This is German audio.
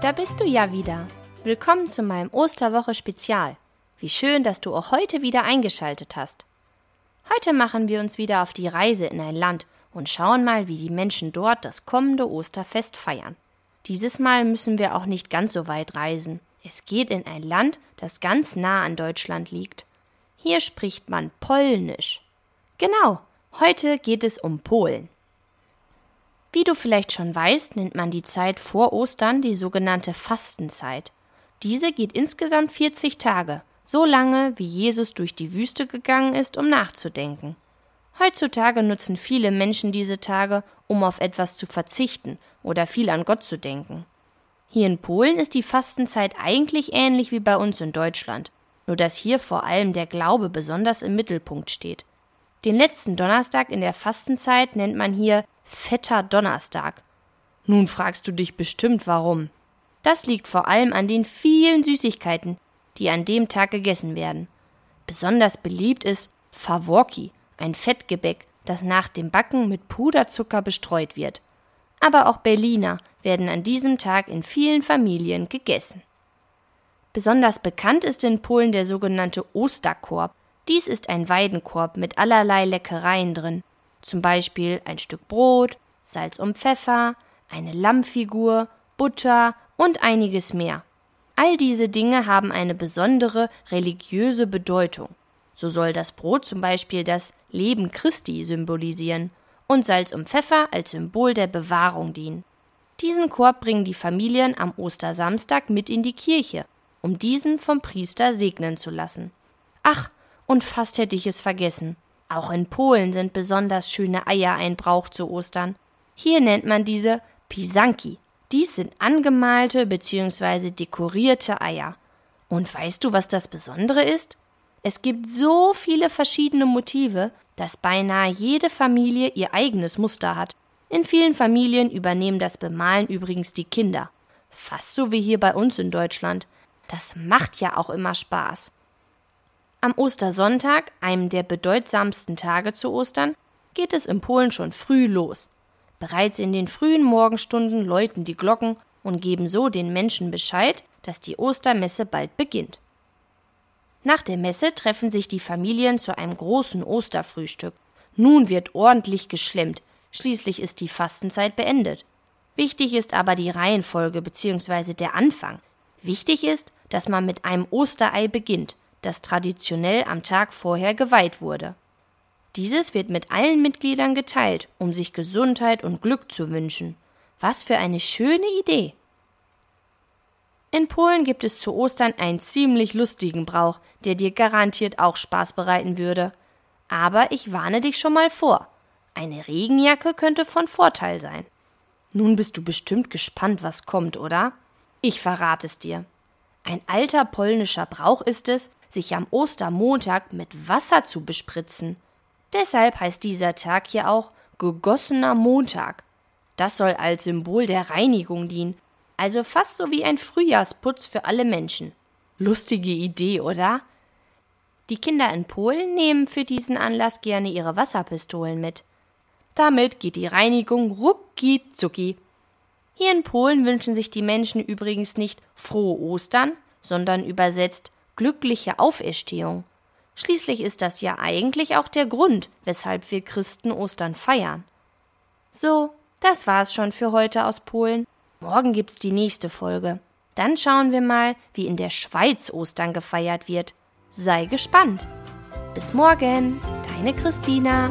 da bist du ja wieder. Willkommen zu meinem Osterwoche Spezial. Wie schön, dass du auch heute wieder eingeschaltet hast. Heute machen wir uns wieder auf die Reise in ein Land und schauen mal, wie die Menschen dort das kommende Osterfest feiern. Dieses Mal müssen wir auch nicht ganz so weit reisen. Es geht in ein Land, das ganz nah an Deutschland liegt. Hier spricht man Polnisch. Genau, heute geht es um Polen. Wie du vielleicht schon weißt, nennt man die Zeit vor Ostern die sogenannte Fastenzeit. Diese geht insgesamt 40 Tage, so lange wie Jesus durch die Wüste gegangen ist, um nachzudenken. Heutzutage nutzen viele Menschen diese Tage, um auf etwas zu verzichten oder viel an Gott zu denken. Hier in Polen ist die Fastenzeit eigentlich ähnlich wie bei uns in Deutschland, nur dass hier vor allem der Glaube besonders im Mittelpunkt steht. Den letzten Donnerstag in der Fastenzeit nennt man hier Fetter Donnerstag. Nun fragst du dich bestimmt warum. Das liegt vor allem an den vielen Süßigkeiten, die an dem Tag gegessen werden. Besonders beliebt ist Favorki, ein Fettgebäck, das nach dem Backen mit Puderzucker bestreut wird. Aber auch Berliner werden an diesem Tag in vielen Familien gegessen. Besonders bekannt ist in Polen der sogenannte Osterkorb. Dies ist ein Weidenkorb mit allerlei Leckereien drin, zum Beispiel ein Stück Brot, Salz und Pfeffer, eine Lammfigur, Butter und einiges mehr. All diese Dinge haben eine besondere religiöse Bedeutung. So soll das Brot zum Beispiel das Leben Christi symbolisieren und Salz und Pfeffer als Symbol der Bewahrung dienen. Diesen Korb bringen die Familien am Ostersamstag mit in die Kirche, um diesen vom Priester segnen zu lassen. Ach, und fast hätte ich es vergessen. Auch in Polen sind besonders schöne Eier ein Brauch zu Ostern. Hier nennt man diese Pisanki. Dies sind angemalte bzw. dekorierte Eier. Und weißt du, was das Besondere ist? Es gibt so viele verschiedene Motive, dass beinahe jede Familie ihr eigenes Muster hat. In vielen Familien übernehmen das Bemalen übrigens die Kinder. Fast so wie hier bei uns in Deutschland. Das macht ja auch immer Spaß. Am Ostersonntag, einem der bedeutsamsten Tage zu Ostern, geht es in Polen schon früh los. Bereits in den frühen Morgenstunden läuten die Glocken und geben so den Menschen Bescheid, dass die Ostermesse bald beginnt. Nach der Messe treffen sich die Familien zu einem großen Osterfrühstück. Nun wird ordentlich geschlemmt, schließlich ist die Fastenzeit beendet. Wichtig ist aber die Reihenfolge bzw. der Anfang. Wichtig ist, dass man mit einem Osterei beginnt das traditionell am Tag vorher geweiht wurde. Dieses wird mit allen Mitgliedern geteilt, um sich Gesundheit und Glück zu wünschen. Was für eine schöne Idee! In Polen gibt es zu Ostern einen ziemlich lustigen Brauch, der dir garantiert auch Spaß bereiten würde. Aber ich warne dich schon mal vor. Eine Regenjacke könnte von Vorteil sein. Nun bist du bestimmt gespannt, was kommt, oder? Ich verrate es dir. Ein alter polnischer Brauch ist es, sich am Ostermontag mit Wasser zu bespritzen. Deshalb heißt dieser Tag hier auch gegossener Montag. Das soll als Symbol der Reinigung dienen, also fast so wie ein Frühjahrsputz für alle Menschen. Lustige Idee, oder? Die Kinder in Polen nehmen für diesen Anlass gerne ihre Wasserpistolen mit. Damit geht die Reinigung rucki zucki. Hier in Polen wünschen sich die Menschen übrigens nicht frohe Ostern, sondern übersetzt glückliche Auferstehung. Schließlich ist das ja eigentlich auch der Grund, weshalb wir Christen Ostern feiern. So, das war's schon für heute aus Polen. Morgen gibt's die nächste Folge. Dann schauen wir mal, wie in der Schweiz Ostern gefeiert wird. Sei gespannt. Bis morgen, deine Christina.